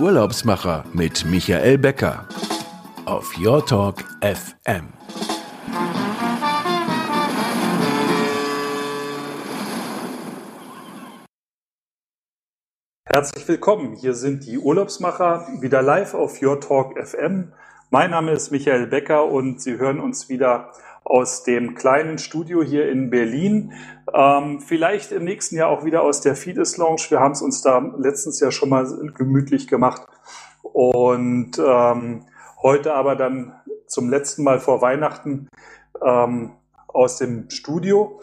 Urlaubsmacher mit Michael Becker auf Your Talk FM. Herzlich willkommen. Hier sind die Urlaubsmacher wieder live auf Your Talk FM. Mein Name ist Michael Becker und Sie hören uns wieder aus dem kleinen Studio hier in Berlin. Ähm, vielleicht im nächsten Jahr auch wieder aus der Fides Lounge. Wir haben es uns da letztens ja schon mal gemütlich gemacht. Und ähm, heute aber dann zum letzten Mal vor Weihnachten ähm, aus dem Studio.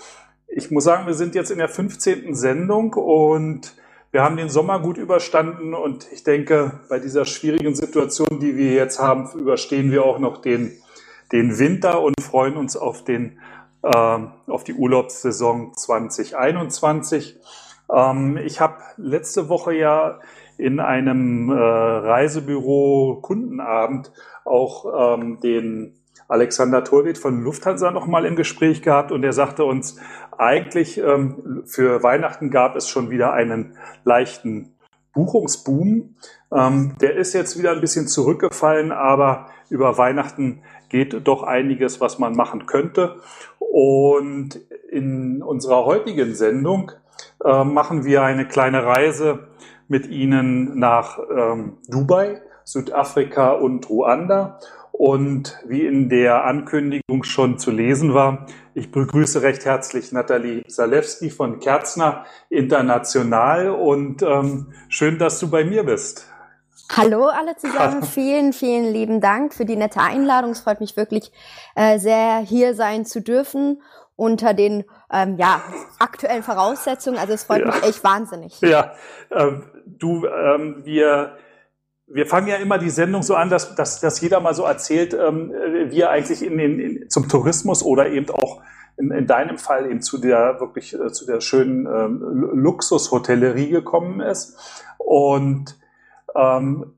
Ich muss sagen, wir sind jetzt in der 15. Sendung und wir haben den Sommer gut überstanden und ich denke, bei dieser schwierigen Situation, die wir jetzt haben, überstehen wir auch noch den, den Winter und freuen uns auf, den, äh, auf die Urlaubssaison 2021. Ähm, ich habe letzte Woche ja in einem äh, Reisebüro Kundenabend auch ähm, den Alexander Torwitt von Lufthansa noch mal im Gespräch gehabt und er sagte uns, eigentlich ähm, für Weihnachten gab es schon wieder einen leichten Buchungsboom. Ähm, der ist jetzt wieder ein bisschen zurückgefallen, aber über Weihnachten geht doch einiges, was man machen könnte. Und in unserer heutigen Sendung äh, machen wir eine kleine Reise mit Ihnen nach ähm, Dubai, Südafrika und Ruanda. Und wie in der Ankündigung schon zu lesen war, ich begrüße recht herzlich Nathalie Salewski von Kerzner International und ähm, schön, dass du bei mir bist. Hallo alle zusammen, vielen, vielen lieben Dank für die nette Einladung. Es freut mich wirklich äh, sehr, hier sein zu dürfen unter den ähm, ja, aktuellen Voraussetzungen. Also es freut ja. mich echt wahnsinnig. Ja, ähm, du, ähm, wir wir fangen ja immer die Sendung so an, dass, dass, dass jeder mal so erzählt, ähm, wie er eigentlich in den, in, zum Tourismus oder eben auch in, in deinem Fall eben zu der wirklich äh, zu der schönen ähm, Luxushotellerie gekommen ist. Und ähm,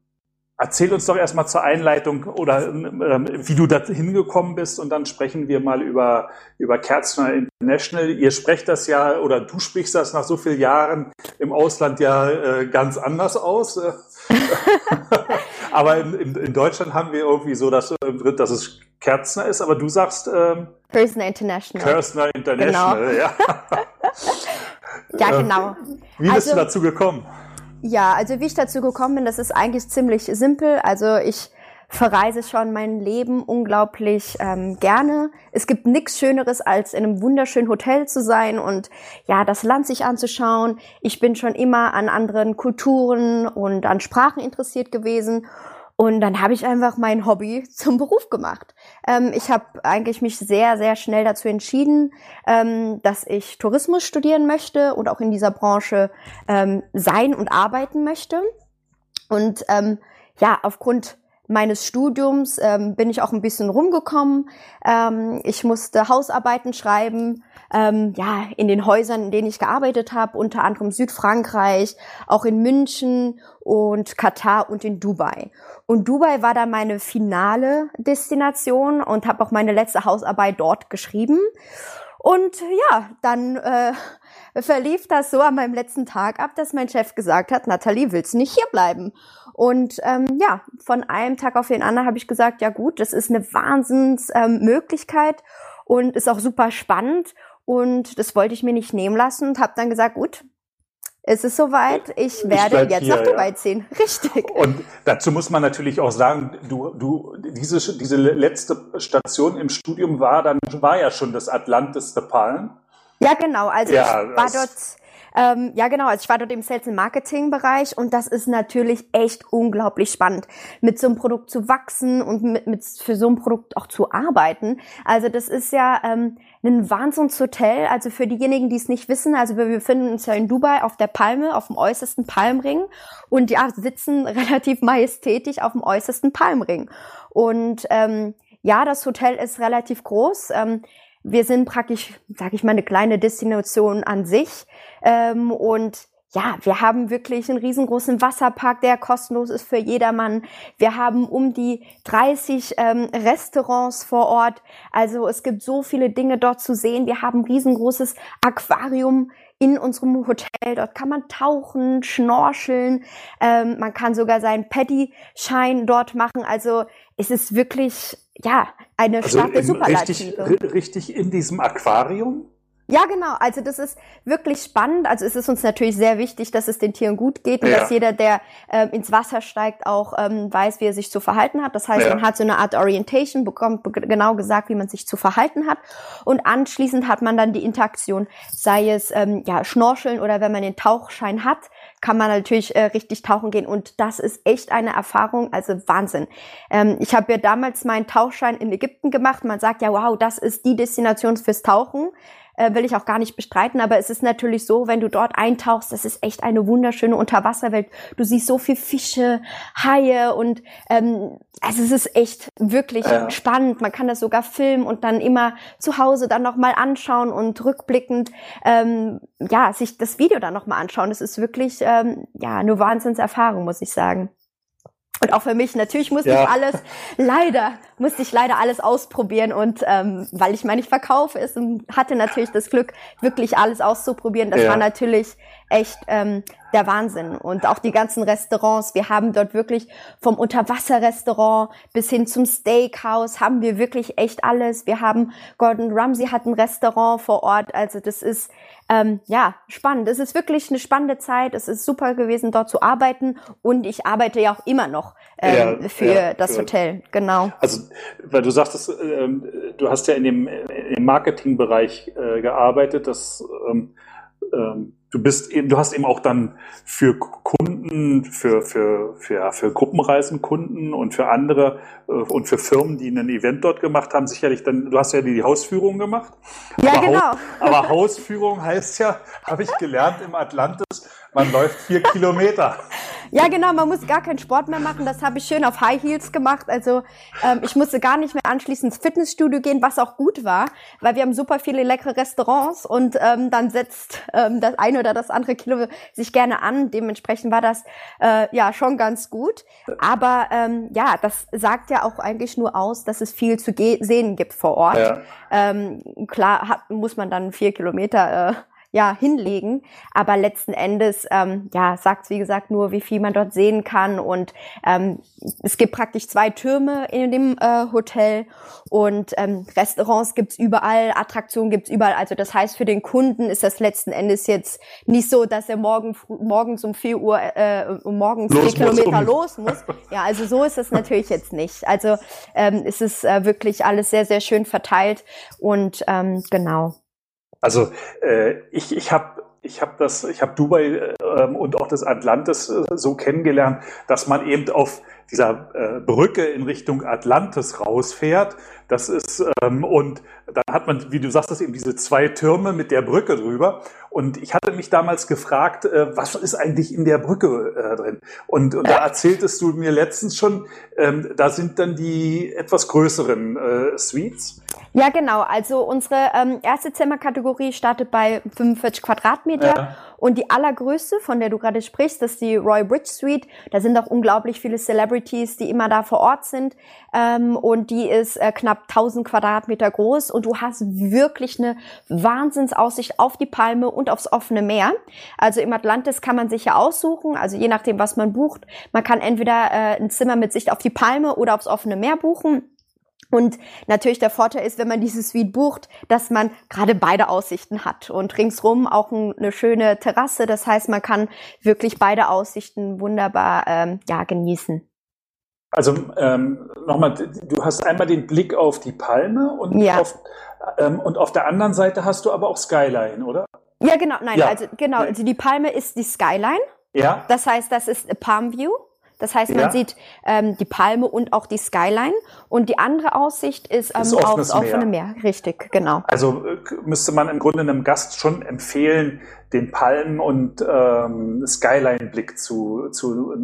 erzähl uns doch erstmal zur Einleitung oder ähm, wie du da hingekommen bist und dann sprechen wir mal über, über Kerzner International. Ihr sprecht das ja oder du sprichst das nach so vielen Jahren im Ausland ja äh, ganz anders aus. aber in, in, in, Deutschland haben wir irgendwie so, dass, dass es Kerzner ist, aber du sagst ähm, Kerzner International. Kerzner International, genau. ja. ja, genau. Wie bist also, du dazu gekommen? Ja, also wie ich dazu gekommen bin, das ist eigentlich ziemlich simpel. Also ich verreise schon mein Leben unglaublich ähm, gerne. Es gibt nichts Schöneres, als in einem wunderschönen Hotel zu sein und ja, das Land sich anzuschauen. Ich bin schon immer an anderen Kulturen und an Sprachen interessiert gewesen. Und dann habe ich einfach mein Hobby zum Beruf gemacht. Ähm, ich habe eigentlich mich sehr, sehr schnell dazu entschieden, ähm, dass ich Tourismus studieren möchte und auch in dieser Branche ähm, sein und arbeiten möchte. Und ähm, ja, aufgrund meines Studiums ähm, bin ich auch ein bisschen rumgekommen. Ähm, ich musste Hausarbeiten schreiben, ähm, ja, in den Häusern, in denen ich gearbeitet habe, unter anderem Südfrankreich, auch in München und Katar und in Dubai. Und Dubai war dann meine finale Destination und habe auch meine letzte Hausarbeit dort geschrieben. Und ja, dann äh, verlief das so an meinem letzten Tag ab, dass mein Chef gesagt hat, Nathalie, willst nicht hier bleiben? Und ähm, ja, von einem Tag auf den anderen habe ich gesagt, ja gut, das ist eine Wahnsinnsmöglichkeit ähm, und ist auch super spannend. Und das wollte ich mir nicht nehmen lassen und habe dann gesagt, gut, es ist soweit, ich werde ich jetzt hier, nach Dubai ja. ziehen. Richtig. Und dazu muss man natürlich auch sagen, du, du, diese, diese letzte Station im Studium war dann, war ja schon das Atlantis der Palm. Ja, genau. Also ja, ich war dort ähm, ja, genau. Also ich war dort im Sales- and Marketing-Bereich und das ist natürlich echt unglaublich spannend, mit so einem Produkt zu wachsen und mit, mit für so ein Produkt auch zu arbeiten. Also das ist ja ähm, ein Wahnsinnshotel. Also für diejenigen, die es nicht wissen, also wir befinden uns ja in Dubai auf der Palme, auf dem äußersten Palmring und ja, sitzen relativ majestätisch auf dem äußersten Palmring. Und ähm, ja, das Hotel ist relativ groß. Ähm, wir sind praktisch, sage ich mal, eine kleine Destination an sich. Ähm, und ja, wir haben wirklich einen riesengroßen Wasserpark, der kostenlos ist für jedermann. Wir haben um die 30 ähm, Restaurants vor Ort. Also es gibt so viele Dinge dort zu sehen. Wir haben ein riesengroßes Aquarium in unserem Hotel. Dort kann man tauchen, schnorcheln. Ähm, man kann sogar seinen Paddy-Schein dort machen. Also es ist wirklich, ja, eine also starke Superlative. Richtig, richtig in diesem Aquarium? Ja, genau. Also das ist wirklich spannend. Also es ist uns natürlich sehr wichtig, dass es den Tieren gut geht und ja. dass jeder, der äh, ins Wasser steigt, auch ähm, weiß, wie er sich zu verhalten hat. Das heißt, ja. man hat so eine Art Orientation, bekommt genau gesagt, wie man sich zu verhalten hat. Und anschließend hat man dann die Interaktion, sei es ähm, ja Schnorcheln oder wenn man den Tauchschein hat, kann man natürlich äh, richtig tauchen gehen. Und das ist echt eine Erfahrung, also Wahnsinn. Ähm, ich habe ja damals meinen Tauchschein in Ägypten gemacht. Man sagt ja, wow, das ist die Destination fürs Tauchen äh, will ich auch gar nicht bestreiten, aber es ist natürlich so, wenn du dort eintauchst, das ist echt eine wunderschöne Unterwasserwelt. Du siehst so viel Fische, Haie und ähm, also es ist echt wirklich ja. spannend. Man kann das sogar filmen und dann immer zu Hause dann nochmal anschauen und rückblickend ähm, ja sich das Video dann nochmal anschauen. Das ist wirklich ähm, ja eine Wahnsinnserfahrung, muss ich sagen. Und auch für mich, natürlich musste ja. ich alles, leider, musste ich leider alles ausprobieren und ähm, weil ich meine, ich verkaufe es und hatte natürlich das Glück, wirklich alles auszuprobieren. Das ja. war natürlich echt ähm, der Wahnsinn. Und auch die ganzen Restaurants, wir haben dort wirklich vom Unterwasserrestaurant bis hin zum Steakhouse haben wir wirklich echt alles. Wir haben Gordon Ramsay hat ein Restaurant vor Ort. Also das ist ähm, ja spannend. Es ist wirklich eine spannende Zeit. Es ist super gewesen, dort zu arbeiten. Und ich arbeite ja auch immer noch ähm, ja, für ja, das für, Hotel. Genau. Also weil du sagtest, ähm, du hast ja in dem, im Marketingbereich äh, gearbeitet. Das ähm, ähm, du bist eben, du hast eben auch dann für Kunden, für, für, für, ja, für Gruppenreisenkunden und für andere äh, und für Firmen, die ein Event dort gemacht haben, sicherlich dann, du hast ja die, die Hausführung gemacht. Ja, aber genau. Haus, aber Hausführung heißt ja, habe ich gelernt im Atlantis, man läuft vier Kilometer. Ja, genau, man muss gar keinen Sport mehr machen. Das habe ich schön auf High Heels gemacht. Also ähm, ich musste gar nicht mehr anschließend ins Fitnessstudio gehen, was auch gut war, weil wir haben super viele leckere Restaurants und ähm, dann setzt ähm, das eine oder das andere Kilo sich gerne an. Dementsprechend war das äh, ja schon ganz gut. Aber ähm, ja, das sagt ja auch eigentlich nur aus, dass es viel zu sehen gibt vor Ort. Ja. Ähm, klar hat, muss man dann vier Kilometer äh, ja hinlegen. Aber letzten Endes ähm, ja sagt wie gesagt nur, wie viel man dort sehen kann. Und ähm, es gibt praktisch zwei Türme in dem äh, Hotel und ähm, Restaurants gibt's überall, Attraktionen gibt's überall. Also das heißt, für den Kunden ist das letzten Endes jetzt nicht so, dass er morgen morgens um vier Uhr äh, um morgens los vier Kilometer um. los muss. Ja, also so ist es natürlich jetzt nicht. Also ähm, es ist äh, wirklich alles sehr sehr schön verteilt und ähm, genau. Also äh, ich, ich habe ich habe das, ich habe Dubai ähm, und auch das Atlantis äh, so kennengelernt, dass man eben auf dieser äh, Brücke in Richtung Atlantis rausfährt. Das ist ähm, und dann hat man, wie du sagst, das eben diese zwei Türme mit der Brücke drüber. Und ich hatte mich damals gefragt, äh, was ist eigentlich in der Brücke äh, drin? Und, und da erzähltest du mir letztens schon, ähm, da sind dann die etwas größeren äh, Suites. Ja, genau. Also unsere ähm, erste Zimmerkategorie startet bei 45 Quadratmeter. Ja. Und die allergrößte, von der du gerade sprichst, das ist die Roy Bridge Suite. Da sind auch unglaublich viele Celebrities, die immer da vor Ort sind. Ähm, und die ist äh, knapp 1000 Quadratmeter groß. Und du hast wirklich eine Wahnsinnsaussicht auf die Palme und aufs offene Meer. Also im Atlantis kann man sich ja aussuchen, also je nachdem, was man bucht. Man kann entweder äh, ein Zimmer mit Sicht auf die Palme oder aufs offene Meer buchen. Und natürlich der Vorteil ist, wenn man dieses Suite bucht, dass man gerade beide Aussichten hat und ringsrum auch eine schöne Terrasse. Das heißt, man kann wirklich beide Aussichten wunderbar ähm, ja genießen. Also ähm, nochmal, du hast einmal den Blick auf die Palme und, ja. auf, ähm, und auf der anderen Seite hast du aber auch Skyline, oder? Ja, genau. Nein, ja. also genau. Also die Palme ist die Skyline. Ja. Das heißt, das ist Palm View. Das heißt, man ja. sieht ähm, die Palme und auch die Skyline. Und die andere Aussicht ist ähm, aufs offene Meer. Richtig, genau. Also äh, müsste man im Grunde einem Gast schon empfehlen, den Palmen- und ähm, Skyline-Blick zu, zu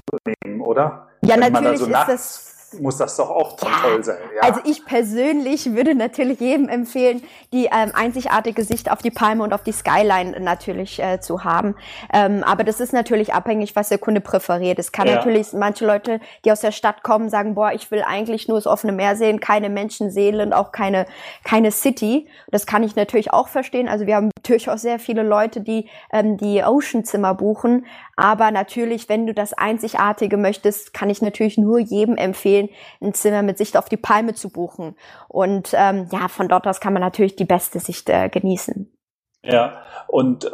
nehmen, oder? Ja, Wenn natürlich so ist das muss das doch auch ja, toll sein. Ja. Also ich persönlich würde natürlich jedem empfehlen, die ähm, einzigartige Sicht auf die Palme und auf die Skyline natürlich äh, zu haben. Ähm, aber das ist natürlich abhängig, was der Kunde präferiert. Es kann ja. natürlich manche Leute, die aus der Stadt kommen, sagen, boah, ich will eigentlich nur das offene Meer sehen, keine Menschenseele und auch keine, keine City. Das kann ich natürlich auch verstehen. Also wir haben natürlich auch sehr viele Leute, die ähm, die Ocean-Zimmer buchen. Aber natürlich, wenn du das Einzigartige möchtest, kann ich natürlich nur jedem empfehlen, ein Zimmer mit Sicht auf die Palme zu buchen. Und ähm, ja, von dort aus kann man natürlich die beste Sicht äh, genießen. Ja, und äh,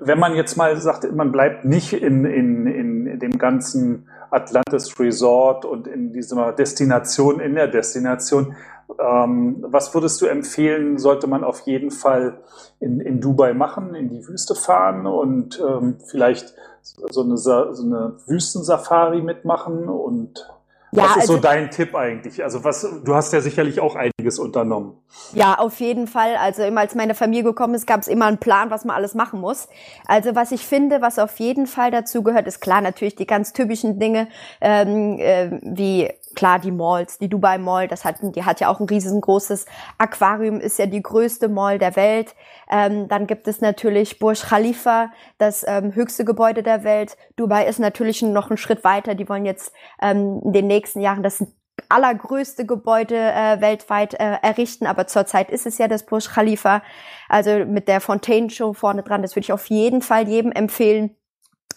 wenn man jetzt mal sagt, man bleibt nicht in, in, in dem ganzen Atlantis Resort und in dieser Destination, in der Destination, ähm, was würdest du empfehlen, sollte man auf jeden Fall in, in Dubai machen, in die Wüste fahren und ähm, vielleicht so eine, so eine Wüstensafari mitmachen und ja, was ist also, so dein Tipp eigentlich? Also was, du hast ja sicherlich auch einiges unternommen. Ja, auf jeden Fall. Also immer als meine Familie gekommen ist, gab es immer einen Plan, was man alles machen muss. Also was ich finde, was auf jeden Fall dazu gehört, ist klar natürlich die ganz typischen Dinge ähm, äh, wie klar die Malls, die Dubai Mall, das hat, die hat ja auch ein riesengroßes Aquarium, ist ja die größte Mall der Welt. Ähm, dann gibt es natürlich Burj Khalifa, das ähm, höchste Gebäude der Welt. Dubai ist natürlich noch einen Schritt weiter. Die wollen jetzt ähm, in den nächsten Jahren das allergrößte Gebäude äh, weltweit äh, errichten, aber zurzeit ist es ja das Burj Khalifa, also mit der Fontaine Show vorne dran. Das würde ich auf jeden Fall jedem empfehlen.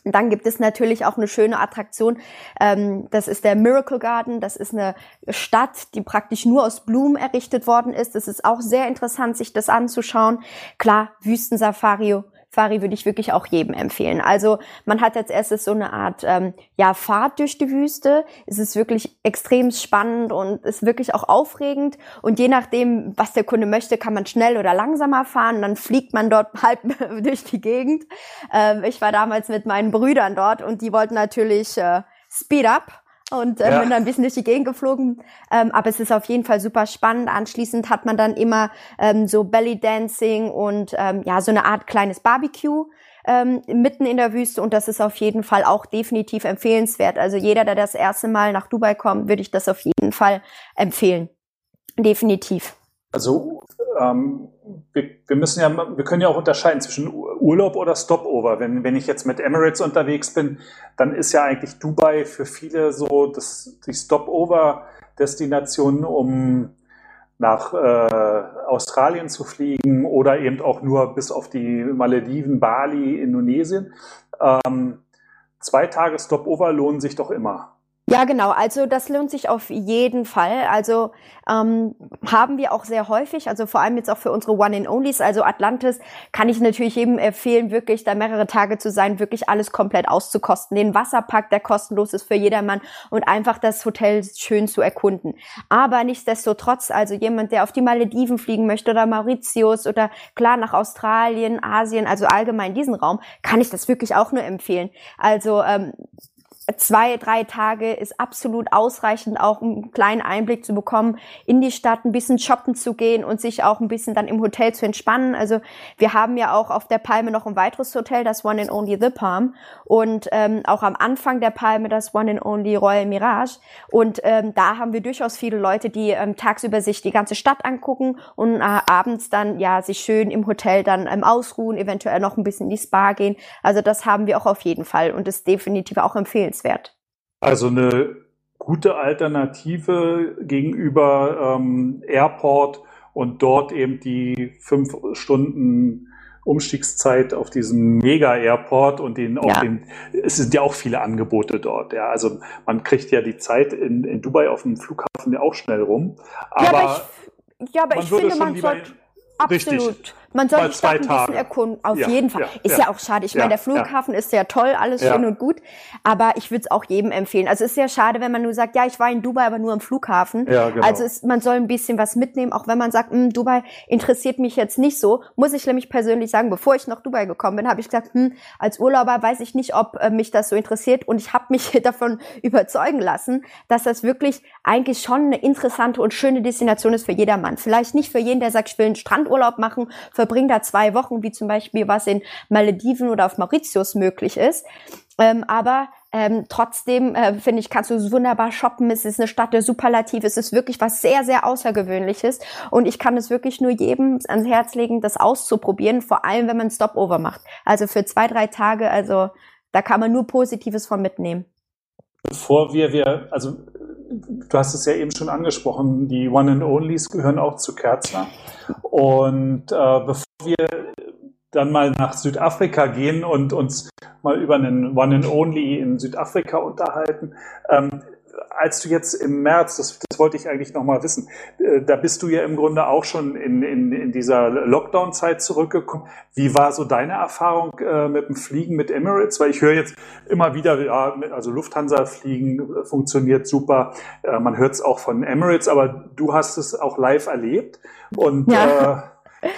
Dann gibt es natürlich auch eine schöne Attraktion. Ähm, das ist der Miracle Garden. Das ist eine Stadt, die praktisch nur aus Blumen errichtet worden ist. Es ist auch sehr interessant, sich das anzuschauen. Klar, Wüstensafari Fari würde ich wirklich auch jedem empfehlen. Also man hat als erstes so eine Art ähm, ja Fahrt durch die Wüste. Es ist wirklich extrem spannend und ist wirklich auch aufregend. Und je nachdem, was der Kunde möchte, kann man schnell oder langsamer fahren. dann fliegt man dort halb durch die Gegend. Ähm, ich war damals mit meinen Brüdern dort und die wollten natürlich äh, Speed up und äh, ja. bin dann ein bisschen durch die Gegend geflogen. Ähm, aber es ist auf jeden Fall super spannend. Anschließend hat man dann immer ähm, so Belly Dancing und ähm, ja so eine Art kleines Barbecue ähm, mitten in der Wüste und das ist auf jeden Fall auch definitiv empfehlenswert. Also jeder, der das erste Mal nach Dubai kommt, würde ich das auf jeden Fall empfehlen. Definitiv. Also ähm, wir, wir, müssen ja, wir können ja auch unterscheiden zwischen Urlaub oder Stopover. Wenn, wenn ich jetzt mit Emirates unterwegs bin, dann ist ja eigentlich Dubai für viele so das, die Stopover-Destination, um nach äh, Australien zu fliegen oder eben auch nur bis auf die Malediven, Bali, Indonesien. Ähm, zwei Tage Stopover lohnen sich doch immer. Ja, genau. Also das lohnt sich auf jeden Fall. Also ähm, haben wir auch sehr häufig, also vor allem jetzt auch für unsere One-in-Onlys, also Atlantis, kann ich natürlich jedem empfehlen, wirklich da mehrere Tage zu sein, wirklich alles komplett auszukosten. Den Wasserpark, der kostenlos ist für jedermann und einfach das Hotel schön zu erkunden. Aber nichtsdestotrotz, also jemand, der auf die Malediven fliegen möchte oder Mauritius oder klar nach Australien, Asien, also allgemein diesen Raum, kann ich das wirklich auch nur empfehlen. Also ähm, zwei, drei Tage ist absolut ausreichend, auch einen kleinen Einblick zu bekommen in die Stadt, ein bisschen shoppen zu gehen und sich auch ein bisschen dann im Hotel zu entspannen. Also wir haben ja auch auf der Palme noch ein weiteres Hotel, das One and Only The Palm und ähm, auch am Anfang der Palme das One and Only Royal Mirage. Und ähm, da haben wir durchaus viele Leute, die ähm, tagsüber sich die ganze Stadt angucken und äh, abends dann ja sich schön im Hotel dann ähm, ausruhen, eventuell noch ein bisschen in die Spa gehen. Also das haben wir auch auf jeden Fall und ist definitiv auch empfehlenswert empfehlenswert. Also eine gute Alternative gegenüber ähm, Airport und dort eben die fünf Stunden Umstiegszeit auf diesem Mega-Airport und den ja. den, es sind ja auch viele Angebote dort. Ja, also man kriegt ja die Zeit in, in Dubai auf dem Flughafen ja auch schnell rum. Aber, ja, aber ich, ja, aber ich finde, man sollte absolut. Richtig. Man soll die Stadt ein bisschen erkunden. Auf ja, jeden Fall. Ja, ist ja. ja. auch schade. Ich meine, der Flughafen ist ja toll, alles schön und gut. Aber ich würde es auch jedem empfehlen. Also es ist ja schade, wenn man nur sagt, ja, ich war in Dubai, aber nur am Flughafen. Ja, genau. Also es, man soll ein bisschen was mitnehmen, auch wenn man sagt, hm, Dubai interessiert mich jetzt nicht so. Muss ich nämlich persönlich sagen, bevor ich nach Dubai gekommen bin, habe ich gesagt, hm, als Urlauber weiß ich nicht, ob äh, mich das so interessiert. Und ich habe mich davon überzeugen lassen, dass das wirklich eigentlich schon eine interessante und schöne Destination ist für jedermann. Vielleicht nicht für jeden, der sagt, ich will einen Strandurlaub machen, verbring da zwei Wochen, wie zum Beispiel was in Malediven oder auf Mauritius möglich ist. Ähm, aber Ähm, trotzdem äh, finde ich, kannst du wunderbar shoppen. Es ist eine Stadt der Superlativ. Es ist wirklich was sehr, sehr Außergewöhnliches. Und ich kann es wirklich nur jedem ans Herz legen, das auszuprobieren, vor allem wenn man Stopover macht. Also für zwei, drei Tage, also da kann man nur Positives von mitnehmen. Bevor wir, wir, also du hast es ja eben schon angesprochen, die One and Onlys gehören auch zu Kerzner. Und äh, bevor wir dann mal nach Südafrika gehen und uns mal über einen One and Only in Südafrika unterhalten. Ähm, als du jetzt im März, das, das wollte ich eigentlich noch mal wissen, äh, da bist du ja im Grunde auch schon in, in, in dieser Lockdown-Zeit zurückgekommen. Wie war so deine Erfahrung äh, mit dem Fliegen mit Emirates? Weil ich höre jetzt immer wieder, ja, also Lufthansa-Fliegen funktioniert super. Äh, man hört es auch von Emirates, aber du hast es auch live erlebt. Und ja.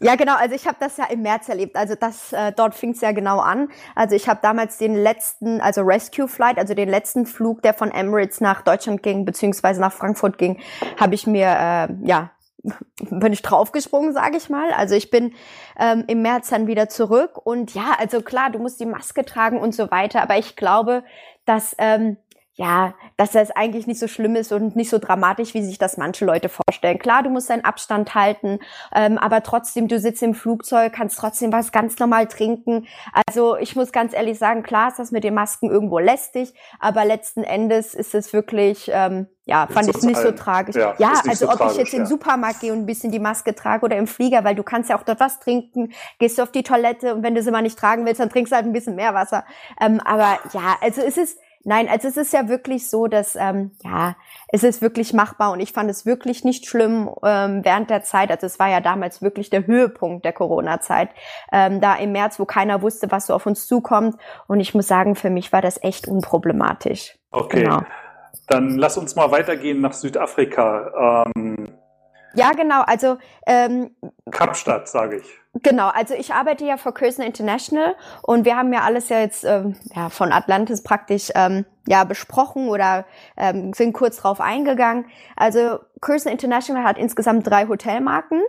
ja, genau. Also ich habe das ja im März erlebt. Also das äh, dort fing es ja genau an. Also ich habe damals den letzten, also Rescue Flight, also den letzten Flug, der von Emirates nach Deutschland ging beziehungsweise nach Frankfurt ging, habe ich mir äh, ja bin ich draufgesprungen, sage ich mal. Also ich bin ähm, im März dann wieder zurück und ja, also klar, du musst die Maske tragen und so weiter. Aber ich glaube, dass ähm, ja, dass das eigentlich nicht so schlimm ist und nicht so dramatisch, wie sich das manche Leute vorstellen. Klar, du musst deinen Abstand halten, ähm, aber trotzdem, du sitzt im Flugzeug, kannst trotzdem was ganz normal trinken. Also ich muss ganz ehrlich sagen, klar ist das mit den Masken irgendwo lästig, aber letzten Endes ist es wirklich, ähm, ja, fand ich nicht so tragisch. Ja, ja also so ob tragisch, ich jetzt ja. in den Supermarkt gehe und ein bisschen die Maske trage oder im Flieger, weil du kannst ja auch dort was trinken, gehst du auf die Toilette und wenn du sie mal nicht tragen willst, dann trinkst du halt ein bisschen mehr Wasser. Ähm, aber ja, also es ist Nein, also es ist ja wirklich so, dass ähm, ja, es ist wirklich machbar und ich fand es wirklich nicht schlimm ähm, während der Zeit. Also es war ja damals wirklich der Höhepunkt der Corona-Zeit, ähm, da im März, wo keiner wusste, was so auf uns zukommt. Und ich muss sagen, für mich war das echt unproblematisch. Okay, genau. dann lass uns mal weitergehen nach Südafrika. Ähm ja, genau. Also ähm, Kapstadt, sage ich. Genau, also ich arbeite ja für Kirsten International und wir haben ja alles ja jetzt ähm, ja, von Atlantis praktisch ähm, ja besprochen oder ähm, sind kurz drauf eingegangen. Also Kirsten International hat insgesamt drei Hotelmarken.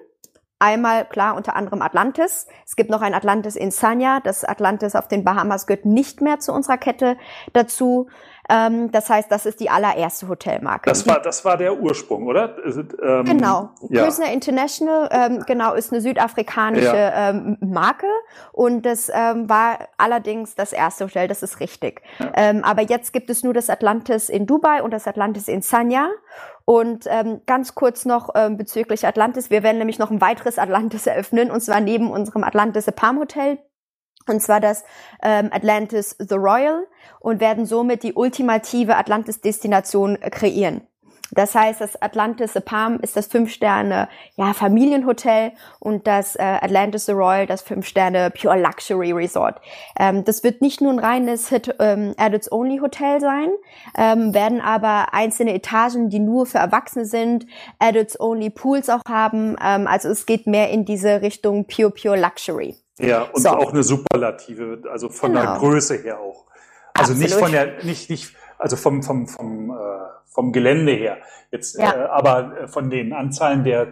Einmal klar unter anderem Atlantis. Es gibt noch ein Atlantis in Sanya. Das Atlantis auf den Bahamas gehört nicht mehr zu unserer Kette dazu. Ähm, das heißt, das ist die allererste Hotelmarke. Das war, das war der Ursprung, oder? Ähm, genau. Ja. Pilsner International, ähm, genau, ist eine südafrikanische ja. ähm, Marke und das ähm, war allerdings das erste Hotel, das ist richtig. Ja. Ähm, aber jetzt gibt es nur das Atlantis in Dubai und das Atlantis in Sanya. Und ähm, ganz kurz noch ähm, bezüglich Atlantis. Wir werden nämlich noch ein weiteres Atlantis eröffnen, und zwar neben unserem Atlantis Palm Hotel und zwar das ähm, Atlantis The Royal und werden somit die ultimative Atlantis-Destination kreieren. Das heißt, das Atlantis The Palm ist das Fünf-Sterne ja, und das äh, Atlantis The Royal das Fünf-Sterne Pure Luxury Resort. Ähm, das wird nicht nur ein reines Hit, ähm, Adults Only Hotel sein, ähm, werden aber einzelne Etagen, die nur für Erwachsene sind, Adults Only Pools auch haben. Ähm, also es geht mehr in diese Richtung Pure Pure Luxury. Ja, und so. auch eine Superlative, also von genau. der Größe her auch. Also Absolut. nicht von der, nicht, nicht, also vom, vom, vom, äh, vom Gelände her. Jetzt, ja. äh, aber äh, von den Anzahlen der,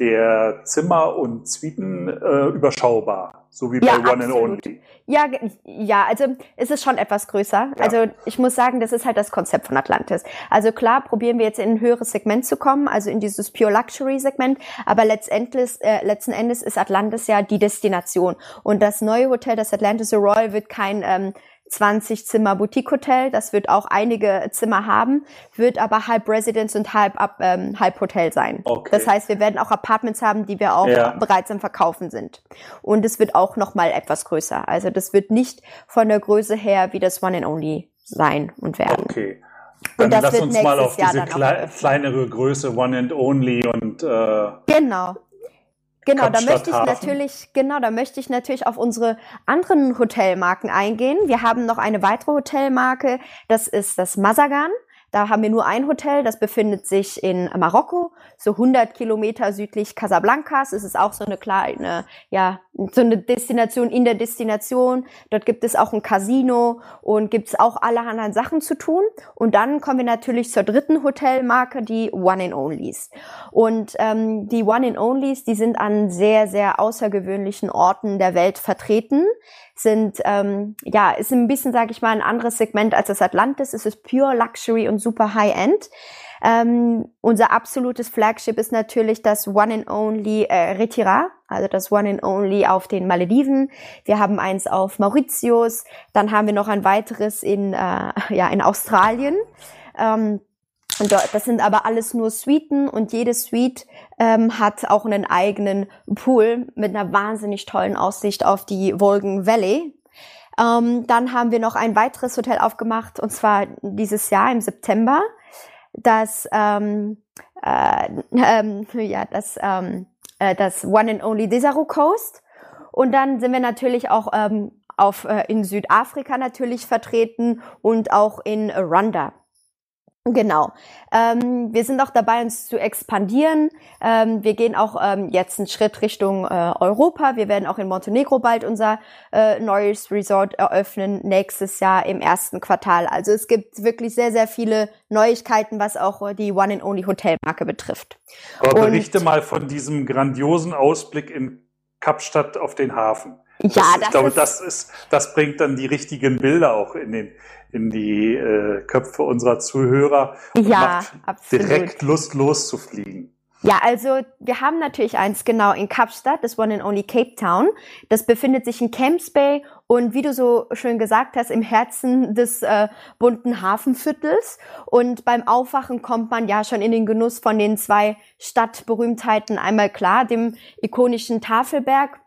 der Zimmer und Suiten äh, überschaubar, so wie bei ja, One absolut. and Only. Ja, ja, also es ist schon etwas größer. Ja. Also ich muss sagen, das ist halt das Konzept von Atlantis. Also klar, probieren wir jetzt in ein höheres Segment zu kommen, also in dieses Pure Luxury Segment, aber letztendlich, äh, letzten Endes ist Atlantis ja die Destination. Und das neue Hotel, das Atlantis Royal, wird kein ähm, 20 Zimmer Boutique Hotel. Das wird auch einige Zimmer haben, wird aber halb Residence und halb, ähm, halb Hotel sein. Okay. Das heißt, wir werden auch Apartments haben, die wir auch ja. bereits im Verkaufen sind. Und es wird auch noch mal etwas größer. Also das wird nicht von der Größe her wie das One and Only sein und werden. Okay. Dann lass uns mal auf diese klei kleinere Größe One and Only und äh, genau Genau, da möchte ich natürlich, genau, da möchte ich natürlich auf unsere anderen Hotelmarken eingehen. Wir haben noch eine weitere Hotelmarke, das ist das Mazagan. Da haben wir nur ein Hotel, das befindet sich in Marokko, so 100 Kilometer südlich Casablancas. Es ist auch so eine kleine, ja, so eine Destination in der Destination. Dort gibt es auch ein Casino und gibt es auch allerhand Sachen zu tun. Und dann kommen wir natürlich zur dritten Hotelmarke, die One and Onlys. Und ähm, die One and Onlys, die sind an sehr, sehr außergewöhnlichen Orten der Welt vertreten sind, ähm, ja, ist ein bisschen, sage ich mal, ein anderes Segment als das Atlantis. Es ist pure Luxury und super High-End. Ähm, unser absolutes Flagship ist natürlich das One and Only äh, Retira, also das One and Only auf den Malediven. Wir haben eins auf Mauritius, dann haben wir noch ein weiteres in, äh, ja, in Australien. Ähm, und das sind aber alles nur Suiten und jede Suite ähm, hat auch einen eigenen Pool mit einer wahnsinnig tollen Aussicht auf die Wolken Valley. Ähm, dann haben wir noch ein weiteres Hotel aufgemacht und zwar dieses Jahr im September. Das ähm, äh, ähm, ja das ähm, äh, das One and Only Desaru Coast. Und dann sind wir natürlich auch ähm, auf, äh, in Südafrika natürlich vertreten und auch in Rwanda. Genau. Ähm, wir sind auch dabei, uns zu expandieren. Ähm, wir gehen auch ähm, jetzt einen Schritt Richtung äh, Europa. Wir werden auch in Montenegro bald unser äh, neues Resort eröffnen, nächstes Jahr im ersten Quartal. Also es gibt wirklich sehr, sehr viele Neuigkeiten, was auch die One and Only Hotelmarke betrifft. Aber berichte Und, mal von diesem grandiosen Ausblick in Kapstadt auf den Hafen. Ja, das, ich glaube, das ist, das bringt dann die richtigen Bilder auch in den in die äh, Köpfe unserer Zuhörer und ja, macht absolut. direkt Lust loszufliegen. Ja, also wir haben natürlich eins genau in Kapstadt, das One and Only Cape Town. Das befindet sich in Camps Bay und wie du so schön gesagt hast, im Herzen des äh, bunten Hafenviertels. Und beim Aufwachen kommt man ja schon in den Genuss von den zwei Stadtberühmtheiten. Einmal klar, dem ikonischen Tafelberg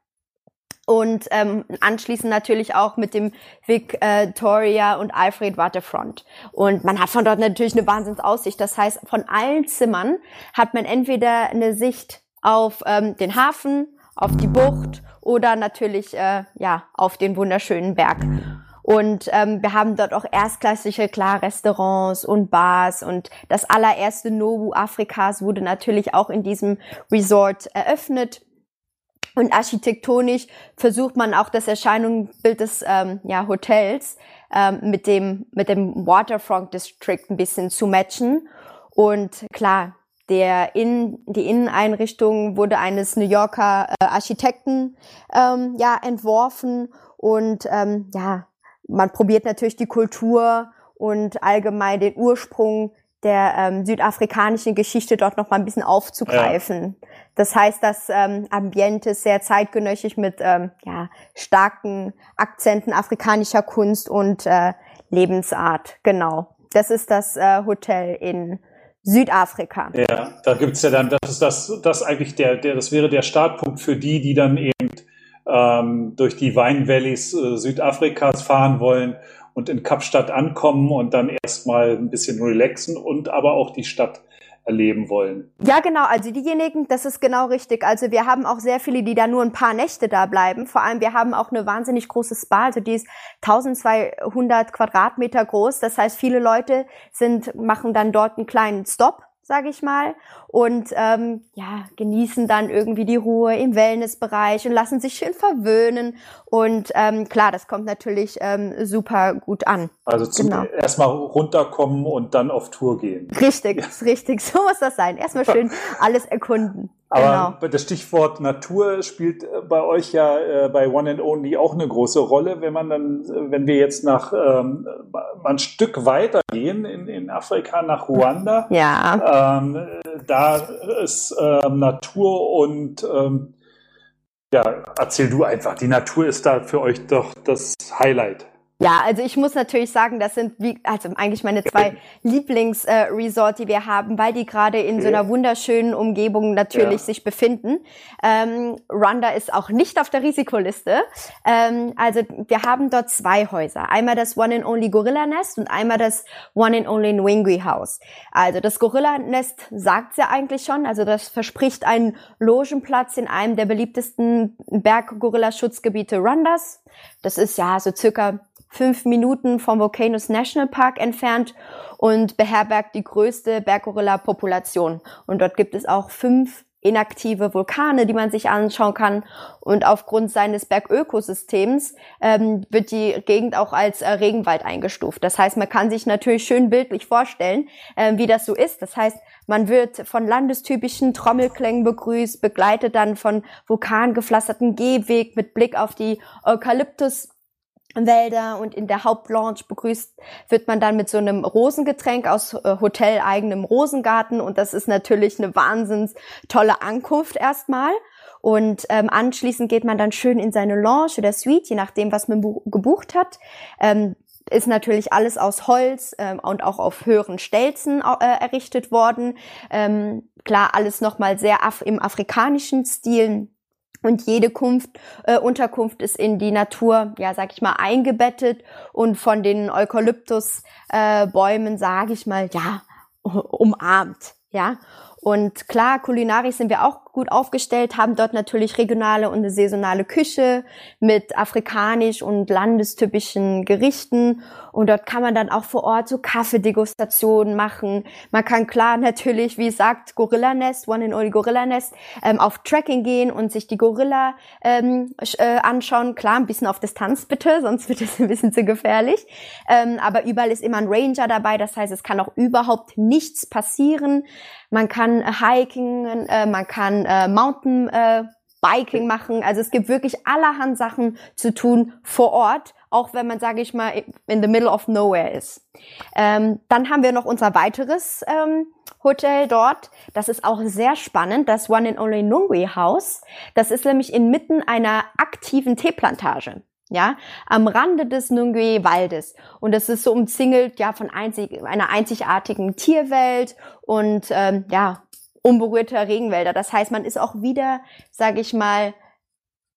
und ähm, anschließend natürlich auch mit dem Victoria und Alfred Waterfront. Und man hat von dort natürlich eine Wahnsinnsaussicht. Das heißt, von allen Zimmern hat man entweder eine Sicht auf ähm, den Hafen, auf die Bucht oder natürlich äh, ja auf den wunderschönen Berg. Und ähm, wir haben dort auch erstklassige klar Restaurants und Bars und das allererste Nobu Afrikas wurde natürlich auch in diesem Resort eröffnet. Und architektonisch versucht man auch das Erscheinungsbild des ähm, ja, Hotels ähm, mit dem mit dem Waterfront District ein bisschen zu matchen. Und klar, der in, die Inneneinrichtung wurde eines New Yorker äh, Architekten ähm, ja entworfen und ähm, ja man probiert natürlich die Kultur und allgemein den Ursprung der ähm, südafrikanischen Geschichte dort noch mal ein bisschen aufzugreifen. Ja. Das heißt, das ähm, Ambiente ist sehr zeitgenössisch mit ähm, ja, starken Akzenten afrikanischer Kunst und äh, Lebensart. Genau. Das ist das äh, Hotel in Südafrika. Ja, da gibt's ja dann, das ist das, das eigentlich der, der, das wäre der Startpunkt für die, die dann eben ähm, durch die Wine Valleys äh, Südafrikas fahren wollen und in Kapstadt ankommen und dann erstmal ein bisschen relaxen und aber auch die Stadt erleben wollen. Ja, genau. Also diejenigen, das ist genau richtig. Also wir haben auch sehr viele, die da nur ein paar Nächte da bleiben. Vor allem, wir haben auch eine wahnsinnig große Spa. Also die ist 1200 Quadratmeter groß. Das heißt, viele Leute sind, machen dann dort einen kleinen Stop sage ich mal, und ähm, ja, genießen dann irgendwie die Ruhe im Wellnessbereich und lassen sich schön verwöhnen. Und ähm, klar, das kommt natürlich ähm, super gut an. Also zum genau. erstmal runterkommen und dann auf Tour gehen. Richtig, ja. richtig, so muss das sein. Erstmal schön alles erkunden. Aber genau. das Stichwort Natur spielt äh, bei euch ja äh, bei One and Only auch eine große Rolle. Wenn man dann, wenn wir jetzt nach ähm, ein Stück weiter gehen in, in Afrika nach Ruanda, ja. ähm, da ist ähm, Natur und ähm, ja, erzähl du einfach. Die Natur ist da für euch doch das Highlight. Ja, also ich muss natürlich sagen, das sind wie, also eigentlich meine zwei Lieblingsresort, äh, die wir haben, weil die gerade in so einer wunderschönen Umgebung natürlich ja. sich befinden. Ähm, Rwanda ist auch nicht auf der Risikoliste. Ähm, also wir haben dort zwei Häuser. Einmal das One and Only Gorilla Nest und einmal das One and Only Nwingwi House. Also das Gorilla Nest sagt's ja eigentlich schon. Also das verspricht einen Logenplatz in einem der beliebtesten Berggorilla-Schutzgebiete Rwandas. Das ist ja so circa fünf Minuten vom Volcanoes National Park entfernt und beherbergt die größte Berggorilla-Population. Und dort gibt es auch fünf inaktive Vulkane, die man sich anschauen kann. Und aufgrund seines Bergökosystems ähm, wird die Gegend auch als äh, Regenwald eingestuft. Das heißt, man kann sich natürlich schön bildlich vorstellen, äh, wie das so ist. Das heißt, man wird von landestypischen Trommelklängen begrüßt, begleitet dann von vulkangepflasterten Gehweg mit Blick auf die Eukalyptus Wälder und in der Hauptlounge begrüßt wird man dann mit so einem Rosengetränk aus äh, hoteleigenem Rosengarten und das ist natürlich eine wahnsinns tolle Ankunft erstmal. Und ähm, anschließend geht man dann schön in seine Lounge oder Suite, je nachdem, was man gebucht hat. Ähm, ist natürlich alles aus Holz ähm, und auch auf höheren Stelzen äh, errichtet worden. Ähm, klar, alles nochmal sehr af im afrikanischen Stil. Und jede Kunft, äh, Unterkunft ist in die Natur, ja, sag ich mal, eingebettet und von den Eukalyptusbäumen, äh, sage ich mal, ja, umarmt, ja. Und klar, kulinarisch sind wir auch gut aufgestellt, haben dort natürlich regionale und eine saisonale Küche mit afrikanisch und landestypischen Gerichten. Und dort kann man dann auch vor Ort so Kaffeedegustationen machen. Man kann klar natürlich, wie sagt, Gorilla Nest, One and Only Gorilla Nest, ähm, auf Tracking gehen und sich die Gorilla ähm, äh, anschauen. Klar, ein bisschen auf Distanz bitte, sonst wird es ein bisschen zu gefährlich. Ähm, aber überall ist immer ein Ranger dabei, das heißt, es kann auch überhaupt nichts passieren. Man kann Hiking, äh, man kann äh, Mountain äh, Biking machen. Also es gibt wirklich allerhand Sachen zu tun vor Ort, auch wenn man, sage ich mal, in the middle of nowhere ist. Ähm, dann haben wir noch unser weiteres ähm, Hotel dort. Das ist auch sehr spannend, das One and Only Nungwe House. Das ist nämlich inmitten einer aktiven Teeplantage ja, am Rande des Nungwe-Waldes. Und das ist so umzingelt, ja, von einzig, einer einzigartigen Tierwelt und, ähm, ja, unberührter Regenwälder. Das heißt, man ist auch wieder, sage ich mal,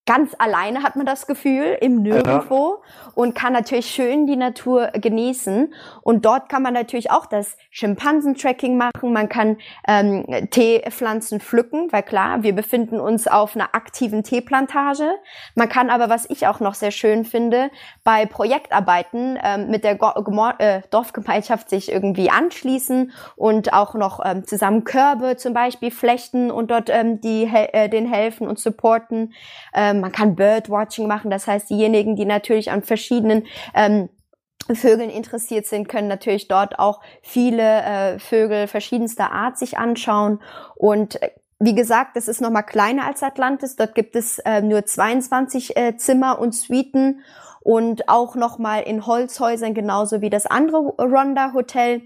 ganz alleine hat man das Gefühl im Nirgendwo ja. und kann natürlich schön die Natur genießen. Und dort kann man natürlich auch das Schimpansentracking machen. Man kann ähm, Teepflanzen pflücken, weil klar, wir befinden uns auf einer aktiven Teeplantage. Man kann aber, was ich auch noch sehr schön finde, bei Projektarbeiten ähm, mit der Go äh, Dorfgemeinschaft sich irgendwie anschließen und auch noch ähm, zusammen Körbe zum Beispiel flechten und dort ähm, die, äh, den helfen und supporten. Ähm, man kann Birdwatching machen, das heißt, diejenigen, die natürlich an verschiedenen ähm, Vögeln interessiert sind, können natürlich dort auch viele äh, Vögel verschiedenster Art sich anschauen. Und äh, wie gesagt, das ist nochmal kleiner als Atlantis. Dort gibt es äh, nur 22 äh, Zimmer und Suiten und auch nochmal in Holzhäusern genauso wie das andere Ronda Hotel.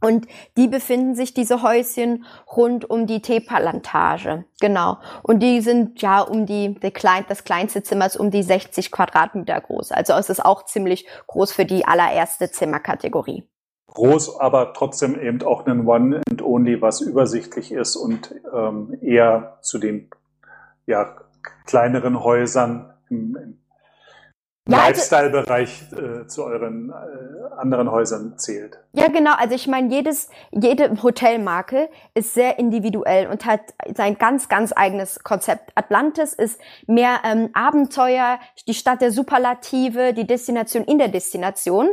Und die befinden sich, diese Häuschen, rund um die Tepa-Plantage. Genau. Und die sind ja um die, der klein, das kleinste Zimmer ist um die 60 Quadratmeter groß. Also es ist auch ziemlich groß für die allererste Zimmerkategorie. Groß, aber trotzdem eben auch ein One and Only, was übersichtlich ist und ähm, eher zu den ja, kleineren Häusern im, im ja, also Lifestyle-Bereich äh, zu euren äh, anderen Häusern zählt. Ja, genau. Also ich meine, jedes, jede Hotelmarke ist sehr individuell und hat sein ganz, ganz eigenes Konzept. Atlantis ist mehr ähm, Abenteuer, die Stadt der Superlative, die Destination in der Destination.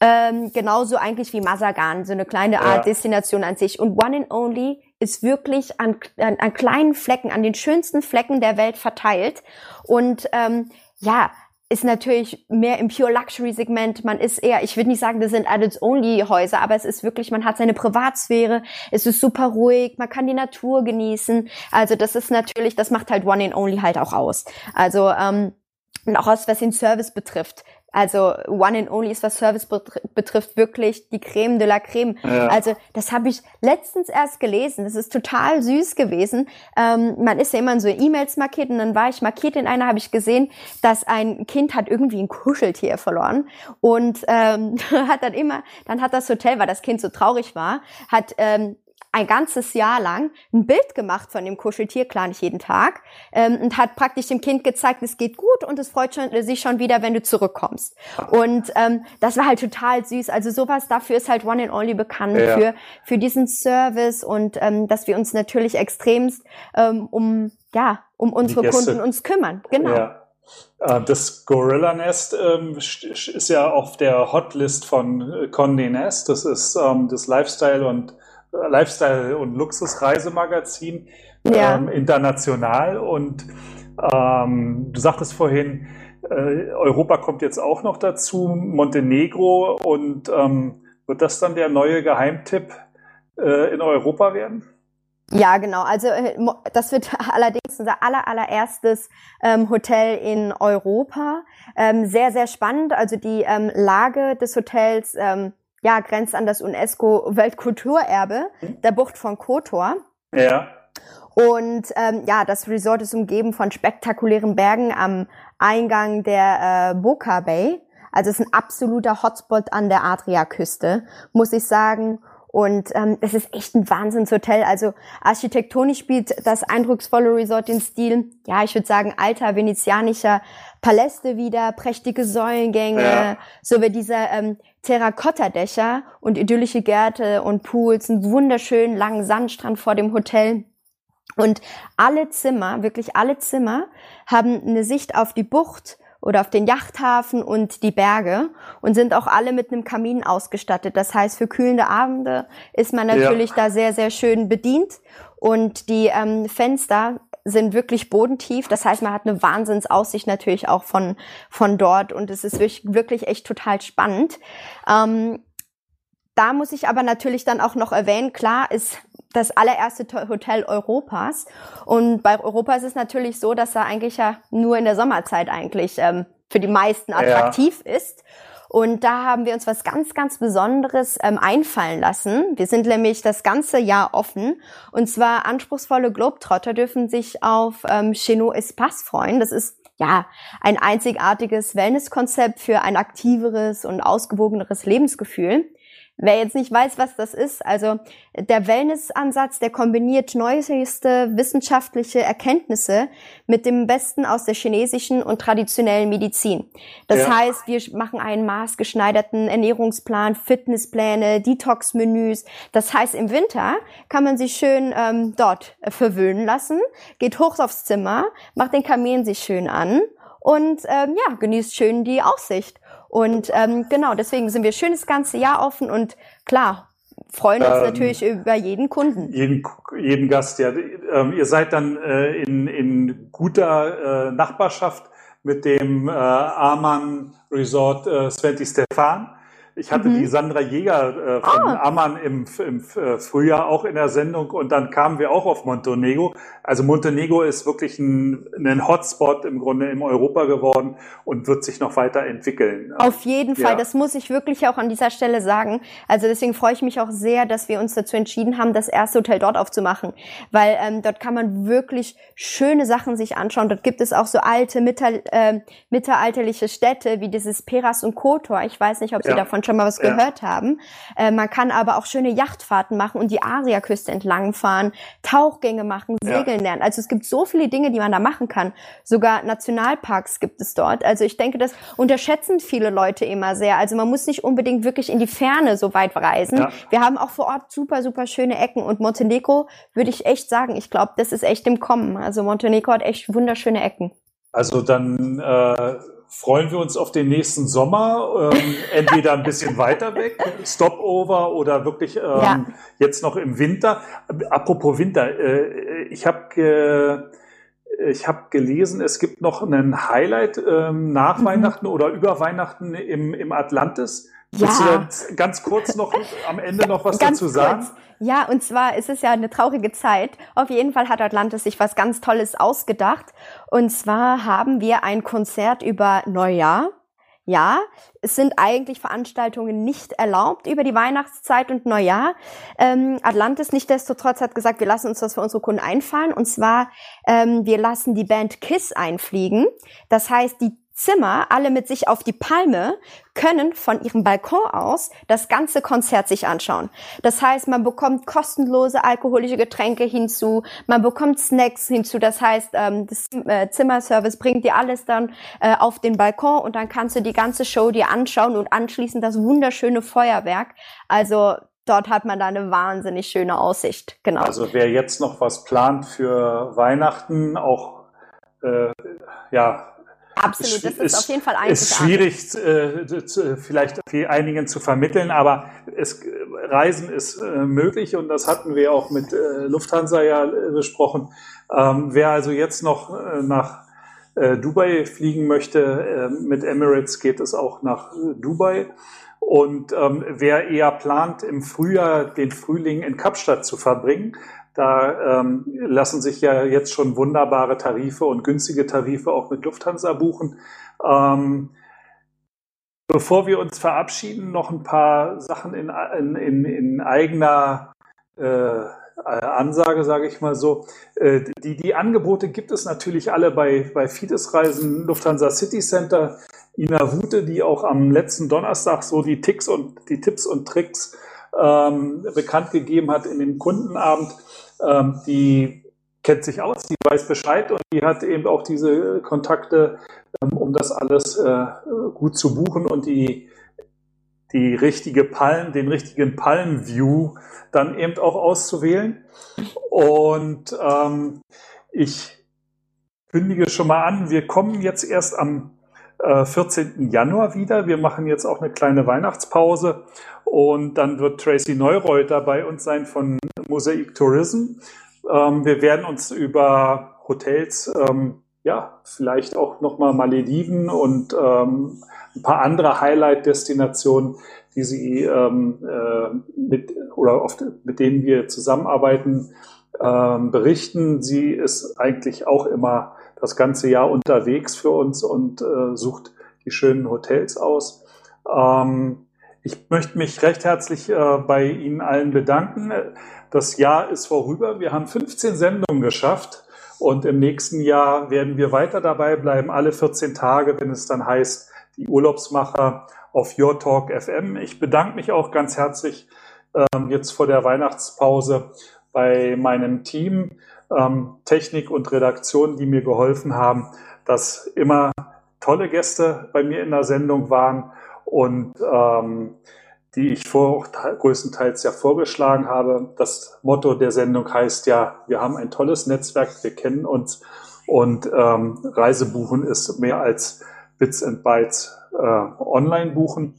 Ähm, genauso eigentlich wie Masagan, so eine kleine Art ja. Destination an sich. Und One and Only ist wirklich an, an, an kleinen Flecken, an den schönsten Flecken der Welt verteilt. Und ähm, ja, ist natürlich mehr im Pure Luxury Segment. Man ist eher, ich würde nicht sagen, das sind Adults Only Häuser, aber es ist wirklich, man hat seine Privatsphäre. Es ist super ruhig. Man kann die Natur genießen. Also das ist natürlich, das macht halt One and Only halt auch aus. Also, ähm, und auch was, was den Service betrifft. Also One and Only ist, was Service betrifft, wirklich die Creme de la Creme. Ja. Also das habe ich letztens erst gelesen. Das ist total süß gewesen. Ähm, man ist ja immer in so E-Mails markiert und dann war ich markiert in einer, habe ich gesehen, dass ein Kind hat irgendwie ein Kuscheltier verloren und ähm, hat dann immer, dann hat das Hotel, weil das Kind so traurig war, hat ähm, ein ganzes Jahr lang ein Bild gemacht von dem Kuscheltier, klar nicht jeden Tag, ähm, und hat praktisch dem Kind gezeigt, es geht gut und es freut schon, sich schon wieder, wenn du zurückkommst. Und ähm, das war halt total süß. Also sowas dafür ist halt One and Only bekannt ja. für für diesen Service und ähm, dass wir uns natürlich extremst ähm, um ja um unsere Kunden uns kümmern. Genau. Ja. Äh, das Gorilla Nest ähm, ist ja auf der Hotlist von äh, Condé Nest. Das ist ähm, das Lifestyle und Lifestyle- und Luxusreisemagazin ja. ähm, international. Und ähm, du sagtest vorhin, äh, Europa kommt jetzt auch noch dazu, Montenegro. Und ähm, wird das dann der neue Geheimtipp äh, in Europa werden? Ja, genau. Also äh, das wird allerdings uns unser aller, allererstes ähm, Hotel in Europa. Ähm, sehr, sehr spannend. Also die ähm, Lage des Hotels ähm, ja, grenzt an das UNESCO-Weltkulturerbe der Bucht von Kotor. Ja. Und ähm, ja, das Resort ist umgeben von spektakulären Bergen am Eingang der äh, Boca Bay. Also es ist ein absoluter Hotspot an der Adriaküste, muss ich sagen. Und ähm, es ist echt ein Wahnsinnshotel. Also architektonisch spielt das eindrucksvolle Resort den Stil, ja, ich würde sagen, alter venezianischer Paläste wieder, prächtige Säulengänge, ja. sowie dieser ähm, Terrakotta-Dächer und idyllische Gärte und Pools, einen wunderschönen langen Sandstrand vor dem Hotel. Und alle Zimmer, wirklich alle Zimmer, haben eine Sicht auf die Bucht, oder auf den Yachthafen und die Berge und sind auch alle mit einem Kamin ausgestattet. Das heißt, für kühlende Abende ist man natürlich ja. da sehr, sehr schön bedient. Und die ähm, Fenster sind wirklich bodentief. Das heißt, man hat eine Wahnsinnsaussicht natürlich auch von, von dort und es ist wirklich, wirklich echt total spannend. Ähm, da muss ich aber natürlich dann auch noch erwähnen, klar ist das allererste Hotel Europas. Und bei Europa ist es natürlich so, dass er eigentlich ja nur in der Sommerzeit eigentlich ähm, für die meisten attraktiv ja. ist. Und da haben wir uns was ganz, ganz Besonderes ähm, einfallen lassen. Wir sind nämlich das ganze Jahr offen. Und zwar anspruchsvolle Globetrotter dürfen sich auf ähm, Chenot Espace freuen. Das ist ja ein einzigartiges Wellnesskonzept für ein aktiveres und ausgewogeneres Lebensgefühl. Wer jetzt nicht weiß, was das ist, also der Wellness-Ansatz, der kombiniert neueste wissenschaftliche Erkenntnisse mit dem Besten aus der chinesischen und traditionellen Medizin. Das ja. heißt, wir machen einen maßgeschneiderten Ernährungsplan, Fitnesspläne, Detox-Menüs. Das heißt, im Winter kann man sich schön ähm, dort verwöhnen lassen, geht hoch aufs Zimmer, macht den Kamin sich schön an und ähm, ja, genießt schön die Aussicht. Und ähm, genau, deswegen sind wir schön das ganze Jahr offen und klar, freuen uns ähm, natürlich über jeden Kunden. Jeden, jeden Gast, ja. Ähm, ihr seid dann äh, in, in guter äh, Nachbarschaft mit dem äh, Amann Resort äh, Sventi Stefan. Ich hatte mhm. die Sandra Jäger äh, von ah. Ammann im, im äh, Frühjahr auch in der Sendung und dann kamen wir auch auf Montenegro. Also Montenegro ist wirklich ein, ein Hotspot im Grunde im Europa geworden und wird sich noch weiterentwickeln. Auf jeden Fall, ja. das muss ich wirklich auch an dieser Stelle sagen. Also deswegen freue ich mich auch sehr, dass wir uns dazu entschieden haben, das erste Hotel dort aufzumachen, weil ähm, dort kann man wirklich schöne Sachen sich anschauen. Dort gibt es auch so alte mittel, äh, mittelalterliche Städte wie dieses Peras und Kotor. Ich weiß nicht, ob Sie ja. Schon mal was ja. gehört haben. Äh, man kann aber auch schöne Yachtfahrten machen und die Ariaküste entlang fahren, Tauchgänge machen, segeln ja. lernen. Also es gibt so viele Dinge, die man da machen kann. Sogar Nationalparks gibt es dort. Also ich denke, das unterschätzen viele Leute immer sehr. Also man muss nicht unbedingt wirklich in die Ferne so weit reisen. Ja. Wir haben auch vor Ort super, super schöne Ecken und Montenegro würde ich echt sagen, ich glaube, das ist echt im Kommen. Also Montenegro hat echt wunderschöne Ecken. Also dann äh, freuen wir uns auf den nächsten Sommer, ähm, entweder ein bisschen weiter weg, Stopover oder wirklich ähm, ja. jetzt noch im Winter. Apropos Winter, äh, ich habe ich habe gelesen, es gibt noch einen Highlight ähm, nach mhm. Weihnachten oder über Weihnachten im, im Atlantis. Ja. Willst du ganz kurz noch am Ende noch was ganz dazu sagen? Kurz. Ja, und zwar ist es ja eine traurige Zeit. Auf jeden Fall hat Atlantis sich was ganz Tolles ausgedacht. Und zwar haben wir ein Konzert über Neujahr. Ja, es sind eigentlich Veranstaltungen nicht erlaubt über die Weihnachtszeit und Neujahr. Ähm, Atlantis nichtdestotrotz hat gesagt, wir lassen uns das für unsere Kunden einfallen. Und zwar, ähm, wir lassen die Band Kiss einfliegen. Das heißt, die Zimmer, alle mit sich auf die Palme, können von ihrem Balkon aus das ganze Konzert sich anschauen. Das heißt, man bekommt kostenlose alkoholische Getränke hinzu, man bekommt Snacks hinzu. Das heißt, ähm, das äh, Zimmerservice bringt dir alles dann äh, auf den Balkon und dann kannst du die ganze Show dir anschauen und anschließend das wunderschöne Feuerwerk. Also dort hat man da eine wahnsinnig schöne Aussicht. Genau. Also wer jetzt noch was plant für Weihnachten, auch äh, ja Absolut, das ist, ist auf jeden Fall einzigartig. Ist schwierig, äh, zu, vielleicht einigen zu vermitteln, aber es, Reisen ist äh, möglich und das hatten wir auch mit äh, Lufthansa ja äh, besprochen. Ähm, wer also jetzt noch äh, nach äh, Dubai fliegen möchte, mit Emirates geht es auch nach Dubai. Und ähm, wer eher plant, im Frühjahr den Frühling in Kapstadt zu verbringen, Da ähm, lassen sich ja jetzt schon wunderbare Tarife und günstige Tarife auch mit Lufthansa buchen. Ähm, bevor wir uns verabschieden, noch ein paar Sachen in, in, in eigener äh, Ansage, sage ich mal so. Äh, die, die Angebote gibt es natürlich alle bei, bei Fides-Reisen, Lufthansa City Center, Ina Wute, die auch am letzten Donnerstag so die Ticks und die Tipps und Tricks ähm, bekannt gegeben hat in dem Kundenabend. Ähm, die kennt sich aus, die weiß Bescheid und die hat eben auch diese Kontakte, ähm, um das alles äh, gut zu buchen und die, die richtige Palm, den richtigen Palm-View dann eben auch auszuwählen. Und ähm, ich kündige schon mal an, wir kommen jetzt erst am äh, 14. Januar wieder. Wir machen jetzt auch eine kleine Weihnachtspause und dann wird Tracy Neureuter bei uns sein von Mosaic Tourism. Ähm, wir werden uns über Hotels, ähm, ja, vielleicht auch nochmal Malediven und ähm, ein paar andere Highlight-Destinationen, die sie ähm, äh, mit oder oft mit denen wir zusammenarbeiten, ähm, berichten. Sie ist eigentlich auch immer das ganze Jahr unterwegs für uns und äh, sucht die schönen Hotels aus. Ähm, ich möchte mich recht herzlich äh, bei Ihnen allen bedanken. Das Jahr ist vorüber. Wir haben 15 Sendungen geschafft und im nächsten Jahr werden wir weiter dabei bleiben, alle 14 Tage, wenn es dann heißt, die Urlaubsmacher auf Your Talk FM. Ich bedanke mich auch ganz herzlich ähm, jetzt vor der Weihnachtspause bei meinem Team, ähm, Technik und Redaktion, die mir geholfen haben, dass immer tolle Gäste bei mir in der Sendung waren und ähm, die ich vor, größtenteils ja vorgeschlagen habe. Das Motto der Sendung heißt ja, wir haben ein tolles Netzwerk, wir kennen uns und ähm, Reisebuchen ist mehr als Bits and Bytes äh, online buchen.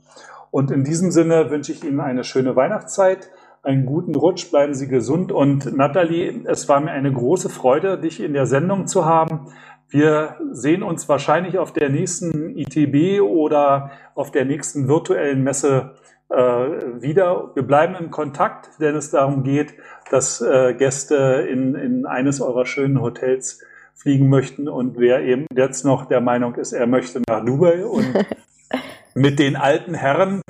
Und in diesem Sinne wünsche ich Ihnen eine schöne Weihnachtszeit, einen guten Rutsch, bleiben Sie gesund. Und Nathalie, es war mir eine große Freude, dich in der Sendung zu haben. Wir sehen uns wahrscheinlich auf der nächsten ITB oder auf der nächsten virtuellen Messe äh, wieder. Wir bleiben in Kontakt, wenn es darum geht, dass äh, Gäste in, in eines eurer schönen Hotels fliegen möchten und wer eben jetzt noch der Meinung ist, er möchte nach Dubai und mit den alten Herren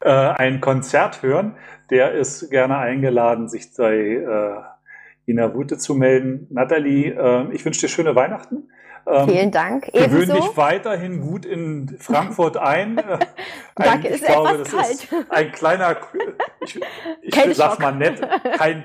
äh, ein Konzert hören, der ist gerne eingeladen, sich bei äh, Ina Wute zu melden. Nathalie, äh, ich wünsche dir schöne Weihnachten. Ähm, Vielen Dank. Ebenso. Gewöhn dich weiterhin gut in Frankfurt ein. ein Danke, ist glaube, etwas das kalt. ist ein kleiner, ich, ich sag mal nett, kein,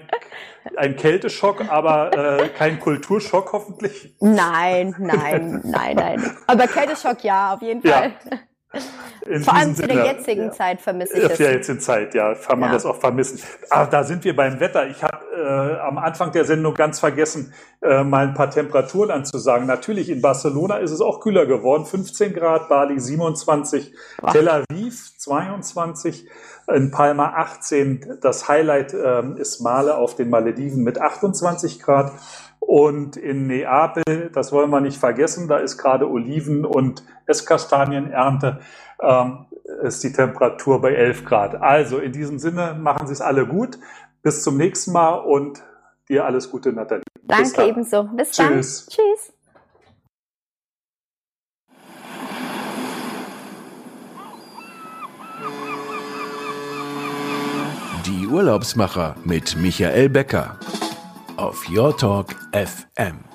ein Kälteschock, aber äh, kein Kulturschock hoffentlich. Nein, nein, nein, nein. Aber Kälteschock ja, auf jeden Fall. Ja. In Vor allem zu der jetzigen ja. Zeit vermisse ich es. Ja, jetzt in Zeit, ja, kann man ja. das auch vermissen. Aber da sind wir beim Wetter. Ich habe äh, am Anfang der Sendung ganz vergessen, äh, mal ein paar Temperaturen anzusagen. Natürlich, in Barcelona ist es auch kühler geworden. 15 Grad, Bali 27, wow. Tel Aviv 22, in Palma 18. Das Highlight äh, ist Male auf den Malediven mit 28 Grad. Und in Neapel, das wollen wir nicht vergessen, da ist gerade Oliven- und Esskastanienernte, ähm, ist die Temperatur bei 11 Grad. Also in diesem Sinne machen Sie es alle gut. Bis zum nächsten Mal und dir alles Gute, Nathalie. Danke ebenso. Bis Tschüss. dann. Tschüss. Die Urlaubsmacher mit Michael Becker auf Your Talk FM.